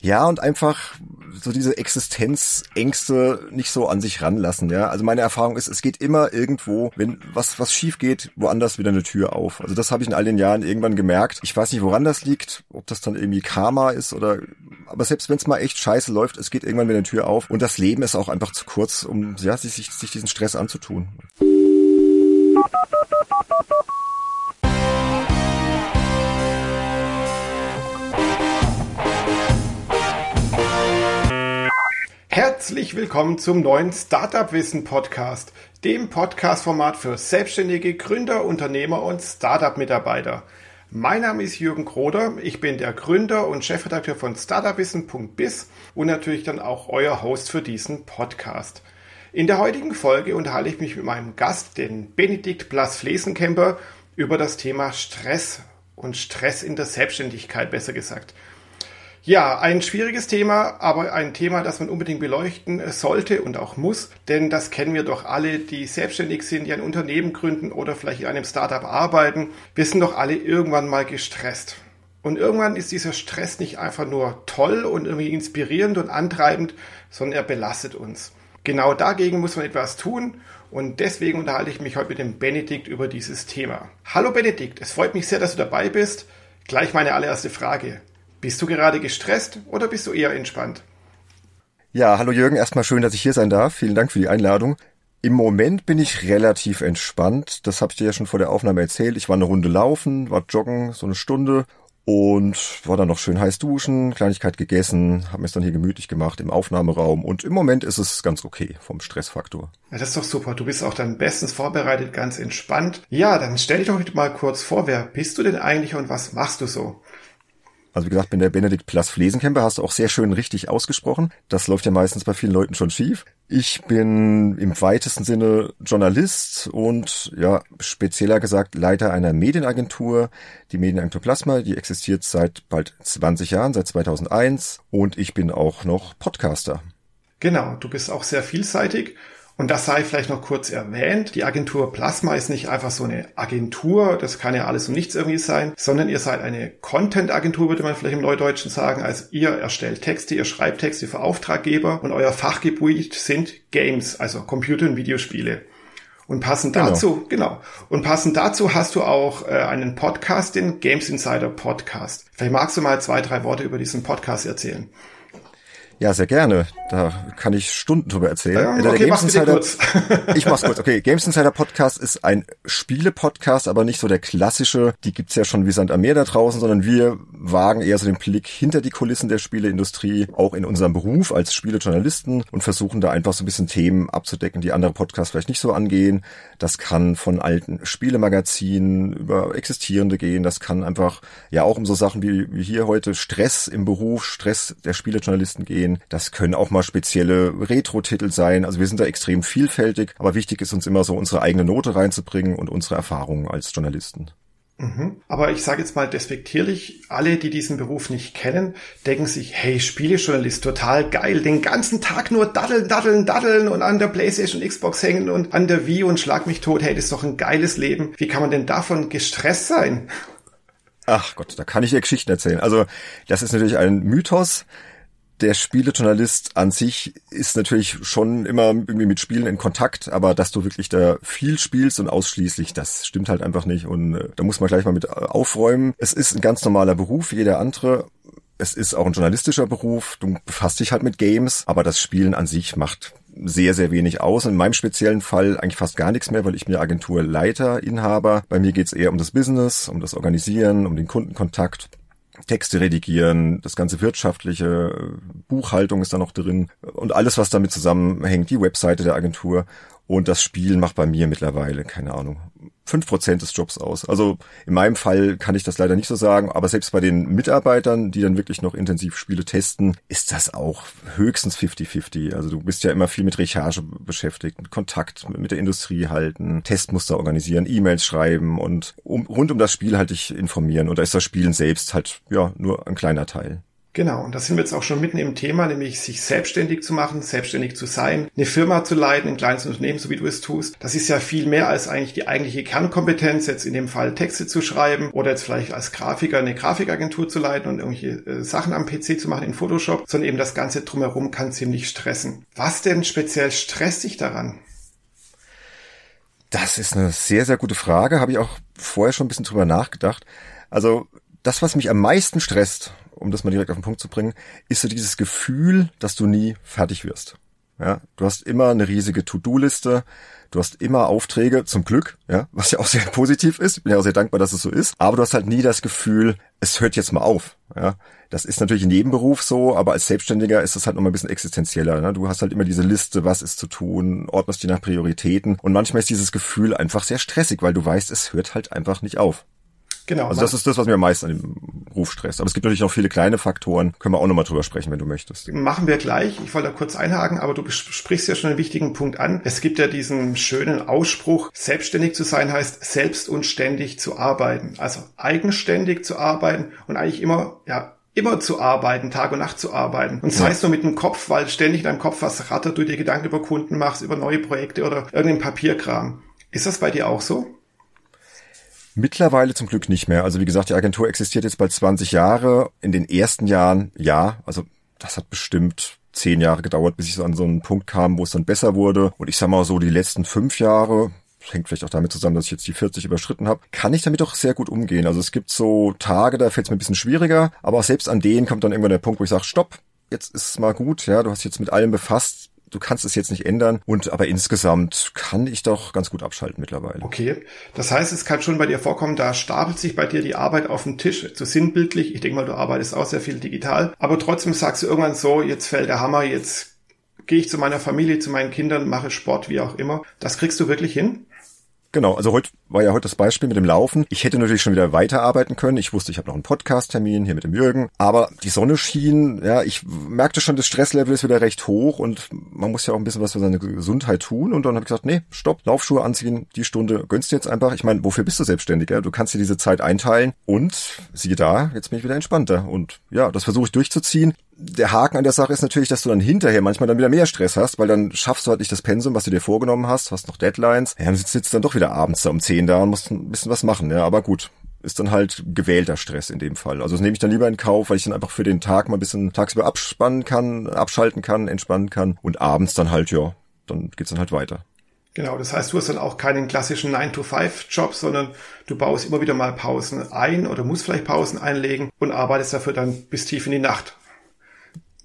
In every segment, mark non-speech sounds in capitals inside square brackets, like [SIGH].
Ja, und einfach so diese Existenzängste nicht so an sich ranlassen, ja. Also meine Erfahrung ist, es geht immer irgendwo, wenn was, was schief geht, woanders wieder eine Tür auf. Also das habe ich in all den Jahren irgendwann gemerkt. Ich weiß nicht, woran das liegt, ob das dann irgendwie Karma ist oder, aber selbst wenn es mal echt scheiße läuft, es geht irgendwann wieder eine Tür auf. Und das Leben ist auch einfach zu kurz, um, ja, sich, sich diesen Stress anzutun. Herzlich willkommen zum neuen Startup Wissen Podcast, dem Podcast-Format für selbstständige Gründer, Unternehmer und Startup-Mitarbeiter. Mein Name ist Jürgen Kroder, ich bin der Gründer und Chefredakteur von startupwissen.biz und natürlich dann auch euer Host für diesen Podcast. In der heutigen Folge unterhalte ich mich mit meinem Gast, den Benedikt Blas-Flesenkemper, über das Thema Stress und Stress in der Selbstständigkeit, besser gesagt. Ja, ein schwieriges Thema, aber ein Thema, das man unbedingt beleuchten sollte und auch muss, denn das kennen wir doch alle, die selbstständig sind, die ein Unternehmen gründen oder vielleicht in einem Startup arbeiten. Wir sind doch alle irgendwann mal gestresst. Und irgendwann ist dieser Stress nicht einfach nur toll und irgendwie inspirierend und antreibend, sondern er belastet uns. Genau dagegen muss man etwas tun und deswegen unterhalte ich mich heute mit dem Benedikt über dieses Thema. Hallo Benedikt, es freut mich sehr, dass du dabei bist. Gleich meine allererste Frage. Bist du gerade gestresst oder bist du eher entspannt? Ja, hallo Jürgen, erstmal schön, dass ich hier sein darf. Vielen Dank für die Einladung. Im Moment bin ich relativ entspannt. Das habe ich dir ja schon vor der Aufnahme erzählt. Ich war eine Runde laufen, war joggen, so eine Stunde und war dann noch schön heiß duschen, Kleinigkeit gegessen, habe mir es dann hier gemütlich gemacht im Aufnahmeraum und im Moment ist es ganz okay vom Stressfaktor. Ja, das ist doch super. Du bist auch dann bestens vorbereitet, ganz entspannt. Ja, dann stell dich doch mal kurz vor, wer bist du denn eigentlich und was machst du so? Also wie gesagt, bin der Benedikt Plas Flesenkemper, hast du auch sehr schön richtig ausgesprochen. Das läuft ja meistens bei vielen Leuten schon schief. Ich bin im weitesten Sinne Journalist und ja, spezieller gesagt Leiter einer Medienagentur, die Medienagentur Plasma, die existiert seit bald 20 Jahren, seit 2001 und ich bin auch noch Podcaster. Genau, du bist auch sehr vielseitig und das sei vielleicht noch kurz erwähnt. Die Agentur Plasma ist nicht einfach so eine Agentur, das kann ja alles und nichts irgendwie sein, sondern ihr seid eine Content-Agentur, würde man vielleicht im Neudeutschen sagen. Also ihr erstellt Texte, ihr schreibt Texte für Auftraggeber und euer Fachgebiet sind Games, also Computer- und Videospiele. Und passend genau. dazu, genau. Und passend dazu hast du auch äh, einen Podcast, den Games Insider Podcast. Vielleicht magst du mal zwei, drei Worte über diesen Podcast erzählen. Ja, sehr gerne. Da kann ich Stunden drüber erzählen. Ja, okay, der Games Insider, kurz. [LAUGHS] ich mach's kurz. Okay, Games Insider Podcast ist ein Spiele-Podcast, aber nicht so der klassische. Die gibt's ja schon wie Sand am Meer da draußen, sondern wir wagen eher so den Blick hinter die Kulissen der Spieleindustrie, auch in unserem Beruf als Spielejournalisten und versuchen da einfach so ein bisschen Themen abzudecken, die andere Podcasts vielleicht nicht so angehen. Das kann von alten Spielemagazinen über existierende gehen. Das kann einfach ja auch um so Sachen wie, wie hier heute Stress im Beruf, Stress der Spielejournalisten gehen gehen. Das können auch mal spezielle Retro-Titel sein. Also wir sind da extrem vielfältig, aber wichtig ist uns immer so unsere eigene Note reinzubringen und unsere Erfahrungen als Journalisten. Mhm. Aber ich sage jetzt mal despektierlich, alle, die diesen Beruf nicht kennen, denken sich, hey, Spielejournalist, total geil, den ganzen Tag nur daddeln, daddeln, daddeln und an der Playstation, Xbox hängen und an der Wii und schlag mich tot, hey, das ist doch ein geiles Leben. Wie kann man denn davon gestresst sein? Ach Gott, da kann ich dir Geschichten erzählen. Also, das ist natürlich ein Mythos der Spielejournalist an sich ist natürlich schon immer irgendwie mit Spielen in Kontakt, aber dass du wirklich da viel spielst und ausschließlich, das stimmt halt einfach nicht und äh, da muss man gleich mal mit äh, aufräumen. Es ist ein ganz normaler Beruf, jeder andere. Es ist auch ein journalistischer Beruf. Du befasst dich halt mit Games, aber das Spielen an sich macht sehr, sehr wenig aus. In meinem speziellen Fall eigentlich fast gar nichts mehr, weil ich mir Agenturleiter, Inhaber. Bei mir geht's eher um das Business, um das Organisieren, um den Kundenkontakt. Texte redigieren, das ganze wirtschaftliche, Buchhaltung ist da noch drin und alles, was damit zusammenhängt, die Webseite der Agentur. Und das Spielen macht bei mir mittlerweile, keine Ahnung, fünf Prozent des Jobs aus. Also in meinem Fall kann ich das leider nicht so sagen, aber selbst bei den Mitarbeitern, die dann wirklich noch intensiv Spiele testen, ist das auch höchstens 50-50. Also du bist ja immer viel mit Recherche beschäftigt, Kontakt mit der Industrie halten, Testmuster organisieren, E-Mails schreiben und um, rund um das Spiel halt dich informieren. Und da ist das Spielen selbst halt, ja, nur ein kleiner Teil. Genau, und da sind wir jetzt auch schon mitten im Thema, nämlich sich selbstständig zu machen, selbstständig zu sein, eine Firma zu leiten, ein kleines Unternehmen, so wie du es tust. Das ist ja viel mehr als eigentlich die eigentliche Kernkompetenz, jetzt in dem Fall Texte zu schreiben oder jetzt vielleicht als Grafiker eine Grafikagentur zu leiten und irgendwelche äh, Sachen am PC zu machen in Photoshop, sondern eben das Ganze drumherum kann ziemlich stressen. Was denn speziell stresst dich daran? Das ist eine sehr, sehr gute Frage. Habe ich auch vorher schon ein bisschen drüber nachgedacht. Also das, was mich am meisten stresst, um das mal direkt auf den Punkt zu bringen, ist so dieses Gefühl, dass du nie fertig wirst. Ja, du hast immer eine riesige To-Do-Liste, du hast immer Aufträge, zum Glück, ja, was ja auch sehr [LAUGHS] positiv ist. Ich bin ja auch sehr dankbar, dass es so ist. Aber du hast halt nie das Gefühl, es hört jetzt mal auf. Ja, das ist natürlich in jedem Beruf so, aber als Selbstständiger ist es halt nochmal ein bisschen existenzieller. Ne? Du hast halt immer diese Liste, was ist zu tun, ordnest die nach Prioritäten und manchmal ist dieses Gefühl einfach sehr stressig, weil du weißt, es hört halt einfach nicht auf. Genau. Also das ist das, was mir am meisten an dem Ruf stresst. Aber es gibt natürlich noch viele kleine Faktoren. Können wir auch nochmal drüber sprechen, wenn du möchtest. Machen wir gleich. Ich wollte da kurz einhaken, aber du sprichst ja schon einen wichtigen Punkt an. Es gibt ja diesen schönen Ausspruch, selbstständig zu sein heißt selbst und ständig zu arbeiten. Also eigenständig zu arbeiten und eigentlich immer, ja, immer zu arbeiten, Tag und Nacht zu arbeiten. Und sei es nur mit dem Kopf, weil ständig in deinem Kopf was rattert, du dir Gedanken über Kunden machst, über neue Projekte oder irgendeinen Papierkram. Ist das bei dir auch so? Mittlerweile zum Glück nicht mehr. Also wie gesagt, die Agentur existiert jetzt bald 20 Jahre. In den ersten Jahren, ja, also das hat bestimmt zehn Jahre gedauert, bis ich so an so einen Punkt kam, wo es dann besser wurde. Und ich sag mal so, die letzten fünf Jahre, hängt vielleicht auch damit zusammen, dass ich jetzt die 40 überschritten habe, kann ich damit auch sehr gut umgehen. Also es gibt so Tage, da fällt es mir ein bisschen schwieriger, aber auch selbst an denen kommt dann irgendwann der Punkt, wo ich sage, stopp, jetzt ist es mal gut, ja, du hast jetzt mit allem befasst, du kannst es jetzt nicht ändern. Und aber insgesamt kann ich doch ganz gut abschalten mittlerweile. Okay. Das heißt, es kann schon bei dir vorkommen, da stapelt sich bei dir die Arbeit auf den Tisch. Zu sinnbildlich. Ich denke mal, du arbeitest auch sehr viel digital. Aber trotzdem sagst du irgendwann so, jetzt fällt der Hammer, jetzt gehe ich zu meiner Familie, zu meinen Kindern, mache Sport, wie auch immer. Das kriegst du wirklich hin? Genau, also heute war ja heute das Beispiel mit dem Laufen. Ich hätte natürlich schon wieder weiterarbeiten können. Ich wusste, ich habe noch einen Podcast-Termin hier mit dem Jürgen. Aber die Sonne schien, ja, ich merkte schon, das Stresslevel ist wieder recht hoch und man muss ja auch ein bisschen was für seine Gesundheit tun. Und dann habe ich gesagt, nee, stopp, Laufschuhe anziehen, die Stunde gönnst du jetzt einfach. Ich meine, wofür bist du selbstständig? Ja? Du kannst dir diese Zeit einteilen und siehe da, jetzt bin ich wieder entspannter. Und ja, das versuche ich durchzuziehen der Haken an der Sache ist natürlich, dass du dann hinterher manchmal dann wieder mehr Stress hast, weil dann schaffst du halt nicht das Pensum, was du dir vorgenommen hast, hast noch Deadlines. Ja, dann sitzt du dann doch wieder abends da um 10 da und musst ein bisschen was machen, ja, aber gut. Ist dann halt gewählter Stress in dem Fall. Also das nehme ich dann lieber in Kauf, weil ich dann einfach für den Tag mal ein bisschen tagsüber abspannen kann, abschalten kann, entspannen kann und abends dann halt, ja, dann geht's dann halt weiter. Genau, das heißt, du hast dann auch keinen klassischen 9-to-5-Job, sondern du baust immer wieder mal Pausen ein oder musst vielleicht Pausen einlegen und arbeitest dafür dann bis tief in die Nacht.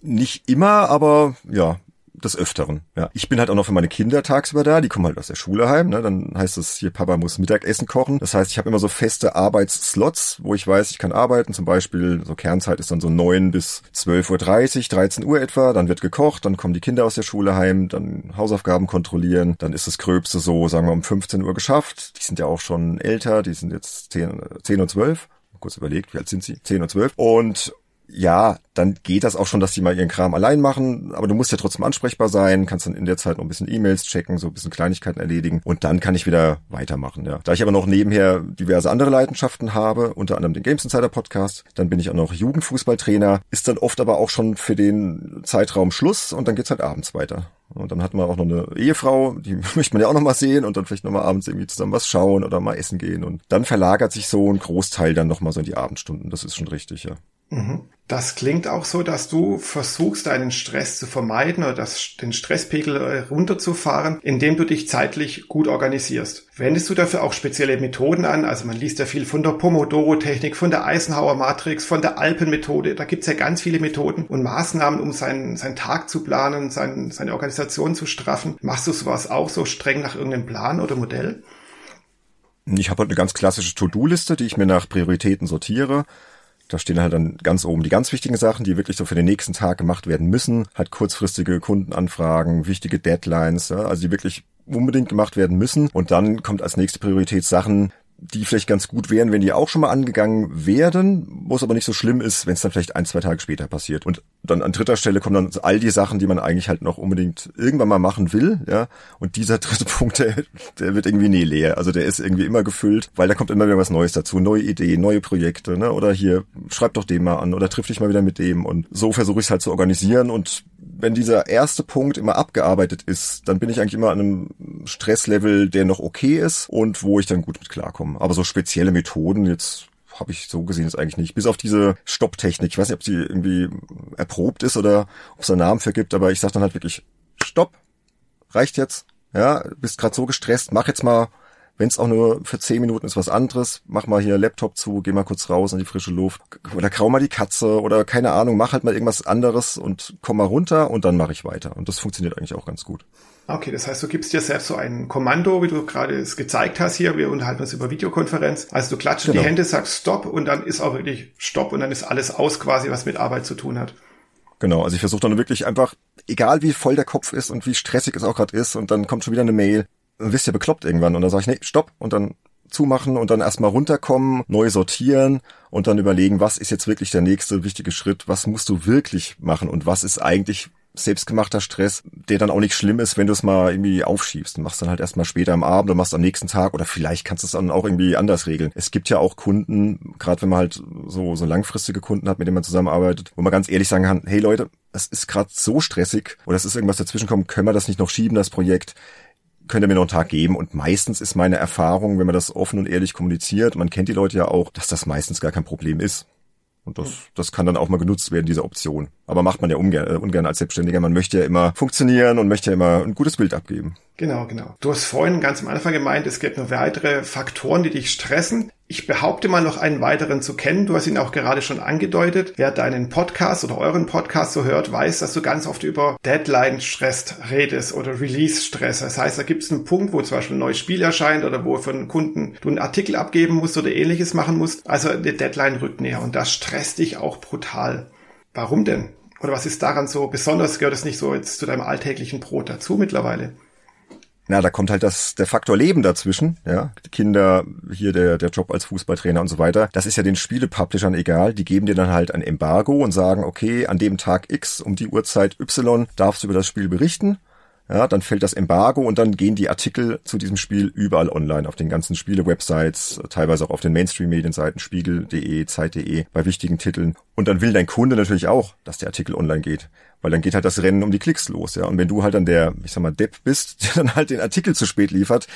Nicht immer, aber ja, des Öfteren. Ja. Ich bin halt auch noch für meine Kinder tagsüber da, die kommen halt aus der Schule heim, ne? Dann heißt es, hier Papa muss Mittagessen kochen. Das heißt, ich habe immer so feste Arbeitsslots, wo ich weiß, ich kann arbeiten. Zum Beispiel, so Kernzeit ist dann so neun bis zwölf Uhr, dreißig, dreizehn Uhr etwa, dann wird gekocht, dann kommen die Kinder aus der Schule heim, dann Hausaufgaben kontrollieren, dann ist das Gröbste so, sagen wir, um 15 Uhr geschafft. Die sind ja auch schon älter, die sind jetzt zehn, zehn und zwölf kurz überlegt, wie alt sind sie? Zehn und zwölf. Und ja, dann geht das auch schon, dass die mal ihren Kram allein machen, aber du musst ja trotzdem ansprechbar sein, kannst dann in der Zeit noch ein bisschen E-Mails checken, so ein bisschen Kleinigkeiten erledigen und dann kann ich wieder weitermachen, ja. Da ich aber noch nebenher diverse andere Leidenschaften habe, unter anderem den Games Insider Podcast, dann bin ich auch noch Jugendfußballtrainer, ist dann oft aber auch schon für den Zeitraum Schluss und dann geht's halt abends weiter. Und dann hat man auch noch eine Ehefrau, die [LAUGHS] möchte man ja auch noch mal sehen und dann vielleicht noch mal abends irgendwie zusammen was schauen oder mal essen gehen und dann verlagert sich so ein Großteil dann noch mal so in die Abendstunden. Das ist schon richtig, ja. Mhm. Das klingt auch so, dass du versuchst, deinen Stress zu vermeiden oder das, den Stresspegel äh, runterzufahren, indem du dich zeitlich gut organisierst. Wendest du dafür auch spezielle Methoden an? Also man liest ja viel von der Pomodoro-Technik, von der Eisenhower-Matrix, von der Alpen-Methode. Da gibt's ja ganz viele Methoden und Maßnahmen, um seinen, seinen Tag zu planen, sein, seine Organisation zu straffen. Machst du sowas auch so streng nach irgendeinem Plan oder Modell? Ich habe halt eine ganz klassische To-Do-Liste, die ich mir nach Prioritäten sortiere. Da stehen halt dann ganz oben die ganz wichtigen Sachen, die wirklich so für den nächsten Tag gemacht werden müssen. Halt kurzfristige Kundenanfragen, wichtige Deadlines, ja, also die wirklich unbedingt gemacht werden müssen. Und dann kommt als nächste Priorität Sachen, die vielleicht ganz gut wären, wenn die auch schon mal angegangen werden, wo es aber nicht so schlimm ist, wenn es dann vielleicht ein, zwei Tage später passiert. Und dann an dritter Stelle kommen dann all die Sachen, die man eigentlich halt noch unbedingt irgendwann mal machen will, ja. Und dieser dritte [LAUGHS] Punkt, der, der wird irgendwie nie leer. Also der ist irgendwie immer gefüllt, weil da kommt immer wieder was Neues dazu, neue Ideen, neue Projekte, ne? Oder hier, schreib doch den mal an oder triff dich mal wieder mit dem. Und so versuche ich es halt zu organisieren und wenn dieser erste Punkt immer abgearbeitet ist, dann bin ich eigentlich immer an einem Stresslevel, der noch okay ist und wo ich dann gut mit klarkomme. Aber so spezielle Methoden jetzt habe ich so gesehen jetzt eigentlich nicht. Bis auf diese Stopptechnik. Ich weiß nicht, ob sie irgendwie erprobt ist oder ob es einen Namen für aber ich sage dann halt wirklich, Stopp, reicht jetzt. Ja, bist gerade so gestresst, mach jetzt mal wenn es auch nur für zehn Minuten ist was anderes, mach mal hier Laptop zu, geh mal kurz raus in die frische Luft oder grau mal die Katze oder keine Ahnung, mach halt mal irgendwas anderes und komm mal runter und dann mache ich weiter. Und das funktioniert eigentlich auch ganz gut. Okay, das heißt, du gibst dir selbst so ein Kommando, wie du gerade es gezeigt hast hier. Wir unterhalten uns über Videokonferenz. Also du klatschst genau. die Hände, sagst Stopp und dann ist auch wirklich Stopp und dann ist alles aus quasi, was mit Arbeit zu tun hat. Genau, also ich versuche dann wirklich einfach, egal wie voll der Kopf ist und wie stressig es auch gerade ist, und dann kommt schon wieder eine Mail, wirst ja bekloppt irgendwann. Und dann sage ich, nee, stopp. Und dann zumachen und dann erstmal runterkommen, neu sortieren und dann überlegen, was ist jetzt wirklich der nächste wichtige Schritt, was musst du wirklich machen und was ist eigentlich selbstgemachter Stress, der dann auch nicht schlimm ist, wenn du es mal irgendwie aufschiebst. Du machst dann halt erstmal später am Abend oder machst am nächsten Tag oder vielleicht kannst du es dann auch irgendwie anders regeln. Es gibt ja auch Kunden, gerade wenn man halt so, so langfristige Kunden hat, mit denen man zusammenarbeitet, wo man ganz ehrlich sagen kann, hey Leute, es ist gerade so stressig oder es ist irgendwas dazwischen kommen, können wir das nicht noch schieben, das Projekt? Könnt ihr mir noch einen Tag geben. Und meistens ist meine Erfahrung, wenn man das offen und ehrlich kommuniziert, man kennt die Leute ja auch, dass das meistens gar kein Problem ist. Und das, das kann dann auch mal genutzt werden, diese Option. Aber macht man ja ungern, äh, ungern als Selbstständiger. Man möchte ja immer funktionieren und möchte ja immer ein gutes Bild abgeben. Genau, genau. Du hast vorhin ganz am Anfang gemeint, es gibt noch weitere Faktoren, die dich stressen. Ich behaupte mal noch einen weiteren zu kennen. Du hast ihn auch gerade schon angedeutet. Wer deinen Podcast oder euren Podcast so hört, weiß, dass du ganz oft über Deadline-Stress redest oder Release-Stress. Das heißt, da gibt es einen Punkt, wo zum Beispiel ein neues Spiel erscheint oder wo für einen Kunden du einen Artikel abgeben musst oder ähnliches machen musst. Also die Deadline rückt näher und das stresst dich auch brutal. Warum denn? Oder was ist daran so besonders? Gehört es nicht so jetzt zu deinem alltäglichen Brot dazu mittlerweile? Na, da kommt halt das, der Faktor Leben dazwischen, ja. Kinder, hier der, der Job als Fußballtrainer und so weiter. Das ist ja den Spielepublishern egal. Die geben dir dann halt ein Embargo und sagen, okay, an dem Tag X um die Uhrzeit Y darfst du über das Spiel berichten. Ja, dann fällt das Embargo und dann gehen die Artikel zu diesem Spiel überall online, auf den ganzen Spiele-Websites, teilweise auch auf den Mainstream-Medienseiten, spiegel.de, zeit.de, bei wichtigen Titeln. Und dann will dein Kunde natürlich auch, dass der Artikel online geht. Weil dann geht halt das Rennen um die Klicks los, ja. Und wenn du halt dann der, ich sag mal, Depp bist, [LAUGHS] der dann halt den Artikel zu spät liefert,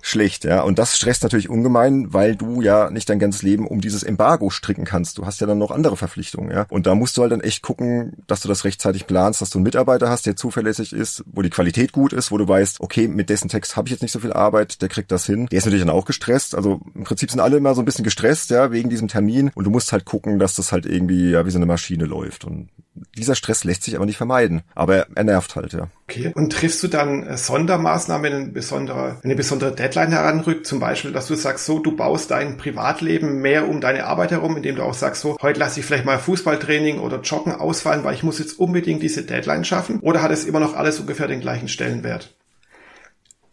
schlecht, ja. Und das stresst natürlich ungemein, weil du ja nicht dein ganzes Leben um dieses Embargo stricken kannst. Du hast ja dann noch andere Verpflichtungen, ja. Und da musst du halt dann echt gucken, dass du das rechtzeitig planst, dass du einen Mitarbeiter hast, der zuverlässig ist, wo die Qualität gut ist, wo du weißt, okay, mit dessen Text habe ich jetzt nicht so viel Arbeit, der kriegt das hin. Der ist natürlich dann auch gestresst. Also im Prinzip sind alle immer so ein bisschen gestresst, ja, wegen diesem Termin. Und du musst halt gucken, dass das halt irgendwie, ja, wie so eine Maschine läuft. Und dieser Stress lässt sich aber nicht vermeiden. Aber er nervt halt, ja. Okay. Und triffst du dann äh, Sondermaßnahmen, wenn, ein besonderer, eine besondere Deadline heranrückt? Zum Beispiel, dass du sagst, so, du baust dein Privatleben mehr um deine Arbeit herum, indem du auch sagst, so, heute lasse ich vielleicht mal Fußballtraining oder Joggen ausfallen, weil ich muss jetzt unbedingt diese Deadline schaffen? Oder hat es immer noch alles ungefähr den gleichen Stellenwert?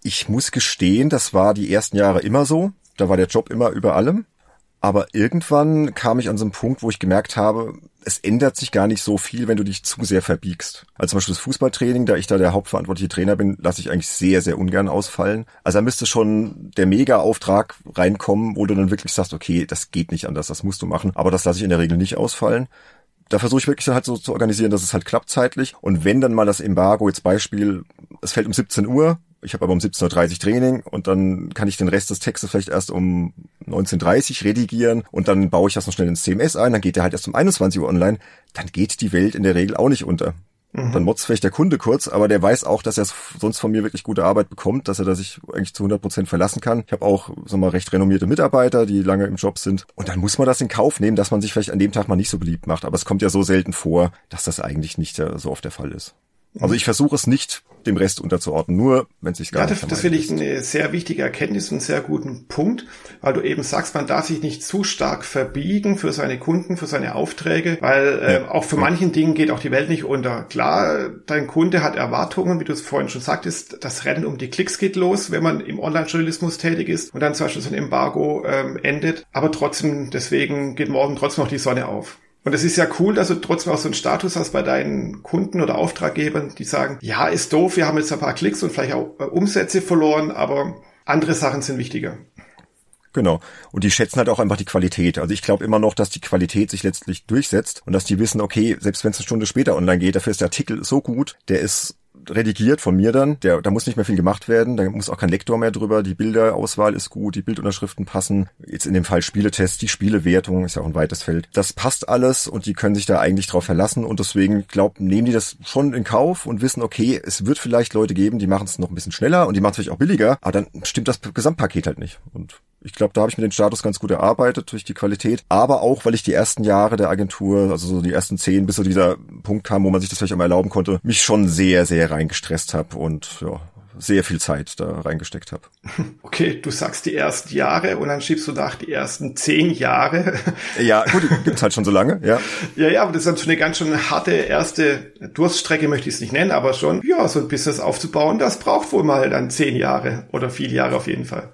Ich muss gestehen, das war die ersten Jahre immer so. Da war der Job immer über allem. Aber irgendwann kam ich an so einen Punkt, wo ich gemerkt habe, es ändert sich gar nicht so viel, wenn du dich zu sehr verbiegst. Also zum Beispiel das Fußballtraining, da ich da der hauptverantwortliche Trainer bin, lasse ich eigentlich sehr, sehr ungern ausfallen. Also da müsste schon der Mega-Auftrag reinkommen, wo du dann wirklich sagst, okay, das geht nicht anders, das musst du machen. Aber das lasse ich in der Regel nicht ausfallen da versuche ich wirklich dann halt so zu organisieren, dass es halt klappt zeitlich. Und wenn dann mal das Embargo, jetzt Beispiel, es fällt um 17 Uhr, ich habe aber um 17.30 Uhr Training und dann kann ich den Rest des Textes vielleicht erst um 19.30 Uhr redigieren und dann baue ich das noch schnell ins CMS ein, dann geht der halt erst um 21 Uhr online, dann geht die Welt in der Regel auch nicht unter. Mhm. Dann motzt vielleicht der Kunde kurz, aber der weiß auch, dass er sonst von mir wirklich gute Arbeit bekommt, dass er da sich eigentlich zu 100 Prozent verlassen kann. Ich habe auch so mal recht renommierte Mitarbeiter, die lange im Job sind. Und dann muss man das in Kauf nehmen, dass man sich vielleicht an dem Tag mal nicht so beliebt macht. Aber es kommt ja so selten vor, dass das eigentlich nicht so oft der Fall ist. Also ich versuche es nicht dem Rest unterzuordnen, nur wenn es sich gar ja, nicht das, das finde ich eine sehr wichtige Erkenntnis, einen sehr guten Punkt, weil du eben sagst, man darf sich nicht zu stark verbiegen für seine Kunden, für seine Aufträge, weil äh, ja. auch für ja. manchen Dingen geht auch die Welt nicht unter. Klar, dein Kunde hat Erwartungen, wie du es vorhin schon sagtest, das Rennen um die Klicks geht los, wenn man im Online-Journalismus tätig ist und dann zum Beispiel so ein Embargo ähm, endet, aber trotzdem, deswegen geht morgen trotzdem noch die Sonne auf. Und es ist ja cool, dass du trotzdem auch so einen Status hast bei deinen Kunden oder Auftraggebern, die sagen, ja, ist doof, wir haben jetzt ein paar Klicks und vielleicht auch äh, Umsätze verloren, aber andere Sachen sind wichtiger. Genau. Und die schätzen halt auch einfach die Qualität. Also ich glaube immer noch, dass die Qualität sich letztlich durchsetzt und dass die wissen, okay, selbst wenn es eine Stunde später online geht, dafür ist der Artikel so gut, der ist redigiert von mir dann. Der, da muss nicht mehr viel gemacht werden. Da muss auch kein Lektor mehr drüber. Die Bilderauswahl ist gut, die Bildunterschriften passen. Jetzt in dem Fall Spieletests, die Spielewertung ist ja auch ein weites Feld. Das passt alles und die können sich da eigentlich drauf verlassen und deswegen glaub, nehmen die das schon in Kauf und wissen, okay, es wird vielleicht Leute geben, die machen es noch ein bisschen schneller und die machen es vielleicht auch billiger, aber dann stimmt das Gesamtpaket halt nicht. Und ich glaube, da habe ich mir den Status ganz gut erarbeitet durch die Qualität, aber auch, weil ich die ersten Jahre der Agentur, also so die ersten zehn, bis so dieser Punkt kam, wo man sich das vielleicht einmal erlauben konnte, mich schon sehr, sehr reingestresst habe und ja, sehr viel Zeit da reingesteckt habe. [LAUGHS] Okay, du sagst die ersten Jahre und dann schiebst du nach die ersten zehn Jahre. [LAUGHS] Ja, gut, gibt's halt schon so lange, ja. [LAUGHS] Ja, ja, aber das ist dann schon eine ganz schön harte erste Durststrecke, möchte ich es nicht nennen, aber schon, ja, so ein Business aufzubauen, das braucht wohl mal dann zehn Jahre oder viele Jahre auf jeden Fall.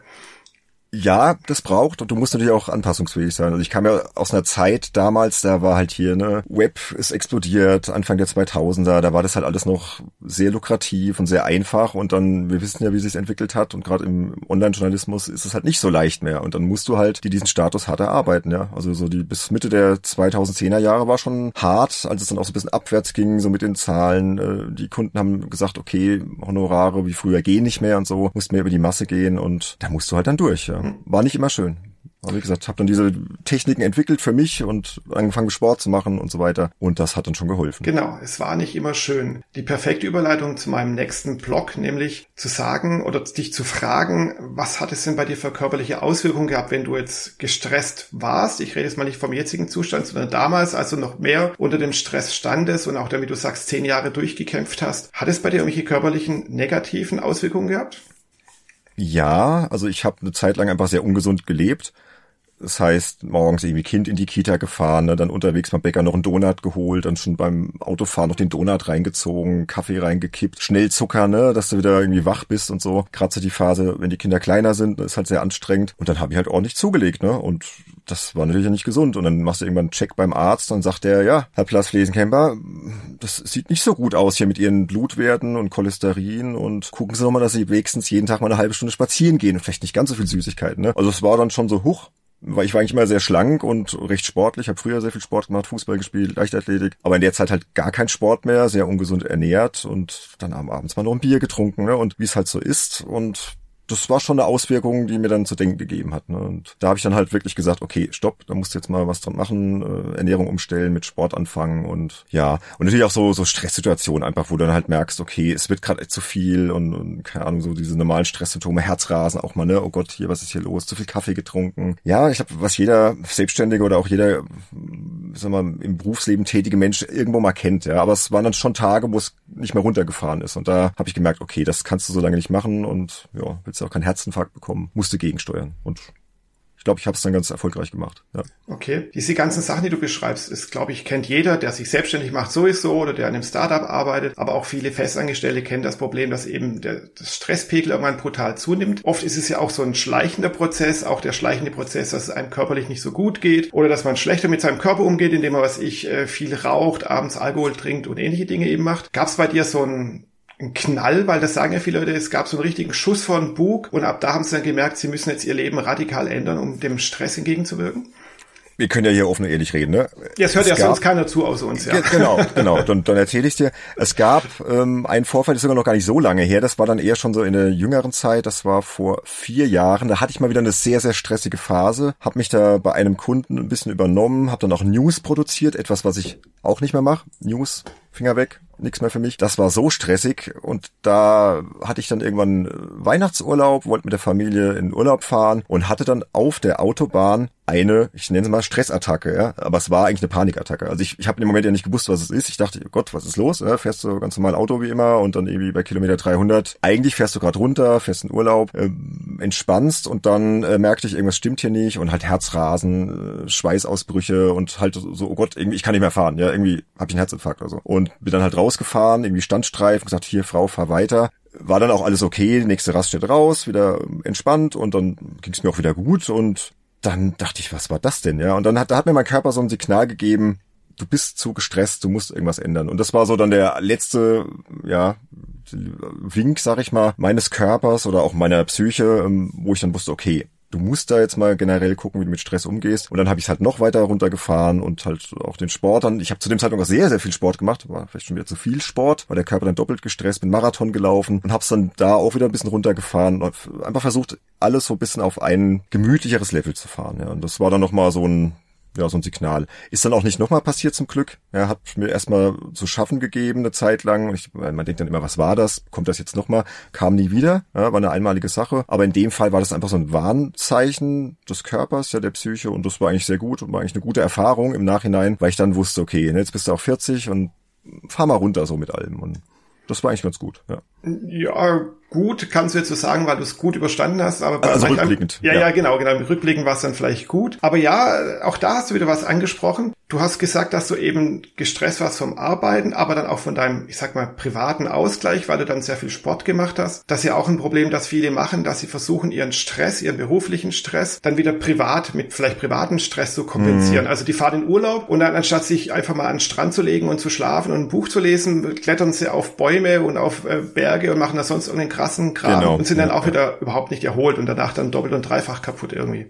Ja, das braucht und du musst natürlich auch anpassungsfähig sein. Also ich kam ja aus einer Zeit damals, da war halt hier, ne, Web ist explodiert, Anfang der 2000er, da war das halt alles noch sehr lukrativ und sehr einfach und dann, wir wissen ja, wie sich entwickelt hat und gerade im Online-Journalismus ist es halt nicht so leicht mehr und dann musst du halt die diesen Status hart erarbeiten, ja. Also so die bis Mitte der 2010er Jahre war schon hart, als es dann auch so ein bisschen abwärts ging, so mit den Zahlen. Äh, die Kunden haben gesagt, okay, Honorare wie früher gehen nicht mehr und so, musst mehr über die Masse gehen und da musst du halt dann durch, ja. War nicht immer schön. Aber wie gesagt, habe dann diese Techniken entwickelt für mich und angefangen Sport zu machen und so weiter. Und das hat dann schon geholfen. Genau, es war nicht immer schön. Die perfekte Überleitung zu meinem nächsten Blog, nämlich zu sagen oder dich zu fragen, was hat es denn bei dir für körperliche Auswirkungen gehabt, wenn du jetzt gestresst warst? Ich rede jetzt mal nicht vom jetzigen Zustand, sondern damals, als du noch mehr unter dem Stress standest und auch damit du sagst, zehn Jahre durchgekämpft hast. Hat es bei dir irgendwelche körperlichen negativen Auswirkungen gehabt? Ja, also ich habe eine Zeit lang einfach sehr ungesund gelebt. Das heißt, morgens irgendwie Kind in die Kita gefahren, ne, dann unterwegs beim Bäcker noch einen Donut geholt, dann schon beim Autofahren noch den Donut reingezogen, Kaffee reingekippt, schnell Zucker, ne, dass du wieder irgendwie wach bist und so. So die Phase, wenn die Kinder kleiner sind, ist halt sehr anstrengend. Und dann habe ich halt ordentlich zugelegt, ne? Und das war natürlich nicht gesund. Und dann machst du irgendwann einen Check beim Arzt, dann sagt der, ja, Herr Plasflesenkemper, das sieht nicht so gut aus hier mit Ihren Blutwerten und Cholesterin und gucken Sie doch mal, dass Sie wenigstens jeden Tag mal eine halbe Stunde spazieren gehen und vielleicht nicht ganz so viel Süßigkeiten, ne? Also es war dann schon so, huch, weil ich war eigentlich immer sehr schlank und recht sportlich, habe früher sehr viel Sport gemacht, Fußball gespielt, Leichtathletik, aber in der Zeit halt gar kein Sport mehr, sehr ungesund ernährt und dann abends mal noch ein Bier getrunken, ne? Und wie es halt so ist. Und das war schon eine Auswirkung, die mir dann zu denken gegeben hat. Ne? Und da habe ich dann halt wirklich gesagt, okay, stopp, da musst du jetzt mal was dran machen, äh, Ernährung umstellen, mit Sport anfangen und ja. Und natürlich auch so, so Stresssituationen einfach, wo du dann halt merkst, okay, es wird gerade zu viel und, und keine Ahnung, so diese normalen Stresssymptome, Herzrasen auch mal, ne? Oh Gott, hier, was ist hier los? Zu viel Kaffee getrunken. Ja, ich glaube, was jeder Selbstständige oder auch jeder, sag mal, im Berufsleben tätige Mensch irgendwo mal kennt, ja. Aber es waren dann schon Tage, wo es nicht mehr runtergefahren ist. Und da habe ich gemerkt, okay, das kannst du so lange nicht machen und ja, willst du auch keinen Herzinfarkt bekommen, musste gegensteuern. Und glaube, ich habe es dann ganz erfolgreich gemacht. Ja. Okay, diese ganzen Sachen, die du beschreibst, ist, glaube ich, kennt jeder, der sich selbstständig macht, sowieso oder der an einem Startup arbeitet. Aber auch viele Festangestellte kennen das Problem, dass eben der das Stresspegel irgendwann brutal zunimmt. Oft ist es ja auch so ein schleichender Prozess, auch der schleichende Prozess, dass es einem körperlich nicht so gut geht oder dass man schlechter mit seinem Körper umgeht, indem man, was ich, äh, viel raucht, abends Alkohol trinkt und ähnliche Dinge eben macht. Gab es bei dir so ein ein Knall, weil das sagen ja viele Leute, es gab so einen richtigen Schuss von Bug und ab da haben sie dann gemerkt, sie müssen jetzt ihr Leben radikal ändern, um dem Stress entgegenzuwirken? Wir können ja hier offen und ehrlich reden, ne? Ja, es hört es ja gab, sonst keiner zu außer uns, ja. Genau, genau. Dann, dann erzähle ich dir. Es gab ähm, einen Vorfall, das ist sogar noch gar nicht so lange her. Das war dann eher schon so in der jüngeren Zeit. Das war vor vier Jahren. Da hatte ich mal wieder eine sehr, sehr stressige Phase. Hab mich da bei einem Kunden ein bisschen übernommen, habe dann auch News produziert, etwas, was ich auch nicht mehr mache. News, Finger weg, nichts mehr für mich. Das war so stressig und da hatte ich dann irgendwann Weihnachtsurlaub, wollte mit der Familie in Urlaub fahren und hatte dann auf der Autobahn eine, ich nenne es mal Stressattacke, ja, aber es war eigentlich eine Panikattacke. Also ich, ich habe im Moment ja nicht gewusst, was es ist. Ich dachte, oh Gott, was ist los? Ja, fährst du ganz normal Auto wie immer und dann irgendwie bei Kilometer 300. Eigentlich fährst du gerade runter, fährst in Urlaub, äh, entspannst und dann äh, merkte ich, irgendwas stimmt hier nicht und halt Herzrasen, äh, Schweißausbrüche und halt so, oh Gott, irgendwie, ich kann nicht mehr fahren. Ja, irgendwie habe ich einen Herzinfarkt oder so. Und bin dann halt rausgefahren, irgendwie Standstreifen, gesagt, hier Frau, fahr weiter war dann auch alles okay, nächste Raststätte raus, wieder entspannt und dann ging es mir auch wieder gut und dann dachte ich, was war das denn? Ja, und dann hat, da hat mir mein Körper so ein Signal gegeben, du bist zu gestresst, du musst irgendwas ändern. Und das war so dann der letzte, ja, Wink, sag ich mal, meines Körpers oder auch meiner Psyche, ähm, wo ich dann wusste, okay, du musst da jetzt mal generell gucken, wie du mit Stress umgehst. Und dann habe ich es halt noch weiter runtergefahren und halt auch den Sport dann. Ich habe zu dem Zeitpunkt auch sehr, sehr viel Sport gemacht, war vielleicht schon wieder zu viel Sport, war der Körper dann doppelt gestresst, bin Marathon gelaufen und habe es dann da auch wieder ein bisschen runtergefahren und einfach versucht, alles so ein bisschen auf ein gemütlicheres Level zu fahren. Ja. Und das war dann nochmal so ein ja, so ein Signal. Ist dann auch nicht nochmal passiert zum Glück. Er hat mir erstmal zu schaffen gegeben eine Zeit lang. Ich, man denkt dann immer, was war das? Kommt das jetzt nochmal? Kam nie wieder. Ja, war eine einmalige Sache. Aber in dem Fall war das einfach so ein Warnzeichen des Körpers, ja, der Psyche. Und das war eigentlich sehr gut und war eigentlich eine gute Erfahrung im Nachhinein, weil ich dann wusste, okay, ne, jetzt bist du auch 40 und fahr mal runter so mit allem. Und das war eigentlich ganz gut, ja. Ja, gut, kannst du jetzt so sagen, weil du es gut überstanden hast, aber bei also rückblickend. Ja, ja, ja, genau, genau. Rückblickend war es dann vielleicht gut. Aber ja, auch da hast du wieder was angesprochen. Du hast gesagt, dass du eben gestresst warst vom Arbeiten, aber dann auch von deinem, ich sag mal, privaten Ausgleich, weil du dann sehr viel Sport gemacht hast. Das ist ja auch ein Problem, das viele machen, dass sie versuchen, ihren Stress, ihren beruflichen Stress, dann wieder privat mit vielleicht privaten Stress zu kompensieren. Mhm. Also die fahren in Urlaub und dann anstatt sich einfach mal an den Strand zu legen und zu schlafen und ein Buch zu lesen, klettern sie auf Bäume und auf äh, Berge und machen da sonst irgendeinen krassen Kram genau. und sind dann auch wieder überhaupt nicht erholt und danach dann doppelt und dreifach kaputt irgendwie.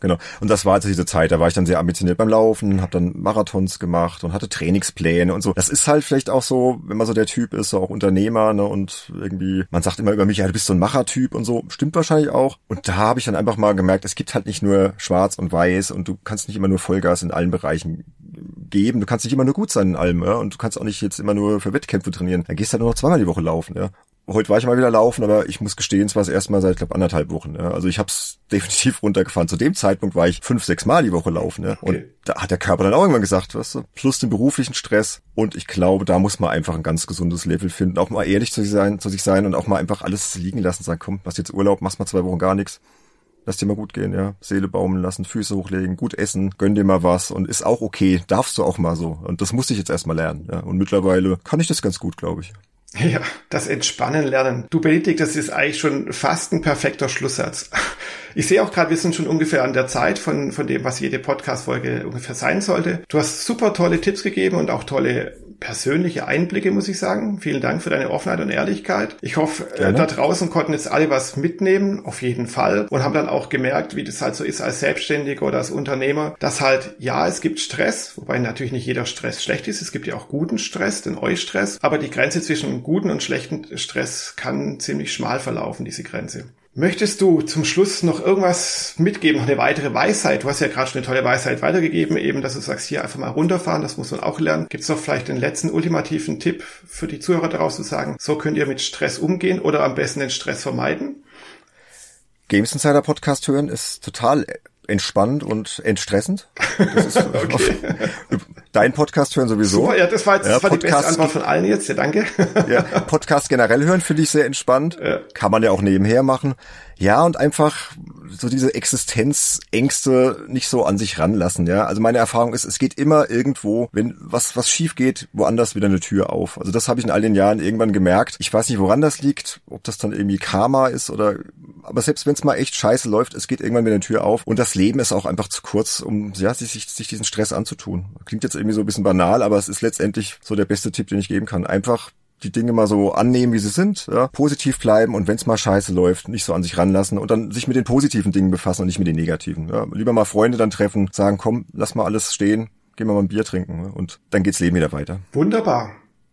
Genau. Und das war also diese Zeit, da war ich dann sehr ambitioniert beim Laufen, habe dann Marathons gemacht und hatte Trainingspläne und so. Das ist halt vielleicht auch so, wenn man so der Typ ist, so auch Unternehmer, ne, und irgendwie, man sagt immer über mich, ja, du bist so ein Machertyp und so. Stimmt wahrscheinlich auch. Und da habe ich dann einfach mal gemerkt, es gibt halt nicht nur schwarz und weiß und du kannst nicht immer nur Vollgas in allen Bereichen geben. Du kannst nicht immer nur gut sein in allem, ja, und du kannst auch nicht jetzt immer nur für Wettkämpfe trainieren. Dann gehst du halt nur noch zweimal die Woche laufen, ja heute war ich mal wieder laufen, aber ich muss gestehen, es war das erste Mal seit, glaube anderthalb Wochen. Ja. Also ich habe es [LAUGHS] definitiv runtergefahren. Zu dem Zeitpunkt war ich fünf, sechs Mal die Woche laufen. Ja. Und okay. da hat der Körper dann auch irgendwann gesagt, weißt du, plus den beruflichen Stress. Und ich glaube, da muss man einfach ein ganz gesundes Level finden. Auch mal ehrlich zu sich sein, zu sich sein und auch mal einfach alles liegen lassen. Sagen, komm, machst jetzt Urlaub, machst mal zwei Wochen gar nichts. Lass dir mal gut gehen, ja. Seele baumeln lassen, Füße hochlegen, gut essen, gönn dir mal was und ist auch okay. Darfst du auch mal so. Und das musste ich jetzt erstmal lernen, ja. Und mittlerweile kann ich das ganz gut, glaube ich. Ja, das Entspannen lernen. Du Benedikt, das ist eigentlich schon fast ein perfekter Schlusssatz. Ich sehe auch gerade, wir sind schon ungefähr an der Zeit von, von dem, was jede Podcast-Folge ungefähr sein sollte. Du hast super tolle Tipps gegeben und auch tolle persönliche Einblicke, muss ich sagen. Vielen Dank für deine Offenheit und Ehrlichkeit. Ich hoffe, äh, Gerne. da draußen konnten jetzt alle was mitnehmen, auf jeden Fall, und haben dann auch gemerkt, wie das halt so ist als Selbstständiger oder als Unternehmer, dass halt, ja, es gibt Stress, wobei natürlich nicht jeder Stress schlecht ist. Es gibt ja auch guten Stress, den Eustress, aber die Grenze zwischen guten und schlechten Stress kann ziemlich schmal verlaufen, diese Grenze. Möchtest du zum Schluss noch irgendwas mitgeben, noch eine weitere Weisheit? Du hast ja gerade schon eine tolle Weisheit weitergegeben, eben, dass du sagst, hier einfach mal runterfahren, das muss man auch lernen. Gibt es noch vielleicht den letzten ultimativen Tipp für die Zuhörer daraus zu sagen, so könnt ihr mit Stress umgehen oder am besten den Stress vermeiden? Games Insider Podcast hören ist total entspannend und entstressend. Das ist [LAUGHS] okay. dein Podcast hören sowieso. Super, ja, das war, jetzt, ja, das war die beste Antwort von allen jetzt. Ja, danke. ja, Podcast generell hören finde ich sehr entspannt. Ja. Kann man ja auch nebenher machen. Ja, und einfach so diese Existenzängste nicht so an sich ranlassen, ja. Also meine Erfahrung ist, es geht immer irgendwo, wenn was, was schief geht, woanders wieder eine Tür auf. Also das habe ich in all den Jahren irgendwann gemerkt. Ich weiß nicht, woran das liegt, ob das dann irgendwie Karma ist oder, aber selbst wenn es mal echt scheiße läuft, es geht irgendwann wieder eine Tür auf. Und das Leben ist auch einfach zu kurz, um, ja, sich, sich diesen Stress anzutun. Klingt jetzt irgendwie so ein bisschen banal, aber es ist letztendlich so der beste Tipp, den ich geben kann. Einfach die Dinge mal so annehmen, wie sie sind, ja, positiv bleiben und wenn es mal scheiße läuft, nicht so an sich ranlassen und dann sich mit den positiven Dingen befassen und nicht mit den negativen. Ja. Lieber mal Freunde dann treffen, sagen, komm, lass mal alles stehen, gehen wir mal ein Bier trinken und dann geht's Leben wieder weiter. Wunderbar.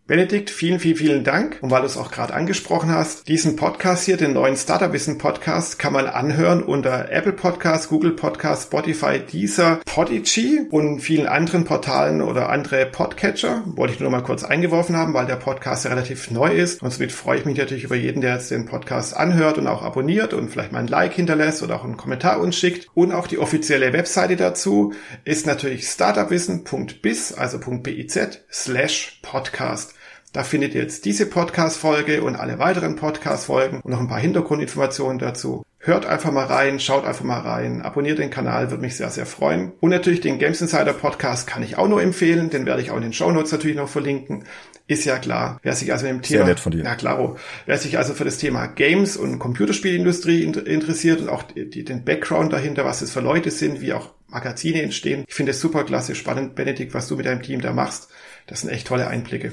Benedikt, vielen, vielen, vielen Dank. Und weil du es auch gerade angesprochen hast, diesen Podcast hier, den neuen Startup Wissen Podcast, kann man anhören unter Apple Podcast, Google Podcast, Spotify, Deezer, Podigy und vielen anderen Portalen oder andere Podcatcher. Wollte ich nur mal kurz eingeworfen haben, weil der Podcast ja relativ neu ist. Und somit freue ich mich natürlich über jeden, der jetzt den Podcast anhört und auch abonniert und vielleicht mal ein Like hinterlässt oder auch einen Kommentar uns schickt. Und auch die offizielle Webseite dazu ist natürlich startupwissen.biz, also .biz slash podcast. Da findet ihr jetzt diese Podcast-Folge und alle weiteren Podcast-Folgen und noch ein paar Hintergrundinformationen dazu. Hört einfach mal rein, schaut einfach mal rein, abonniert den Kanal, würde mich sehr, sehr freuen. Und natürlich den Games Insider Podcast kann ich auch nur empfehlen, den werde ich auch in den Show Notes natürlich noch verlinken. Ist ja klar. Wer sich also mit dem Thema, sehr nett von dir. ja klaro, wer sich also für das Thema Games und Computerspielindustrie interessiert und auch die, den Background dahinter, was es für Leute sind, wie auch Magazine entstehen. Ich finde es super klasse, spannend, Benedikt, was du mit deinem Team da machst. Das sind echt tolle Einblicke.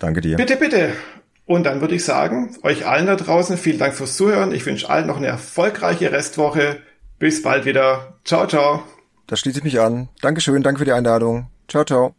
Danke dir. Bitte, bitte. Und dann würde ich sagen, euch allen da draußen vielen Dank fürs Zuhören. Ich wünsche allen noch eine erfolgreiche Restwoche. Bis bald wieder. Ciao, ciao. Da schließe ich mich an. Dankeschön, danke für die Einladung. Ciao, ciao.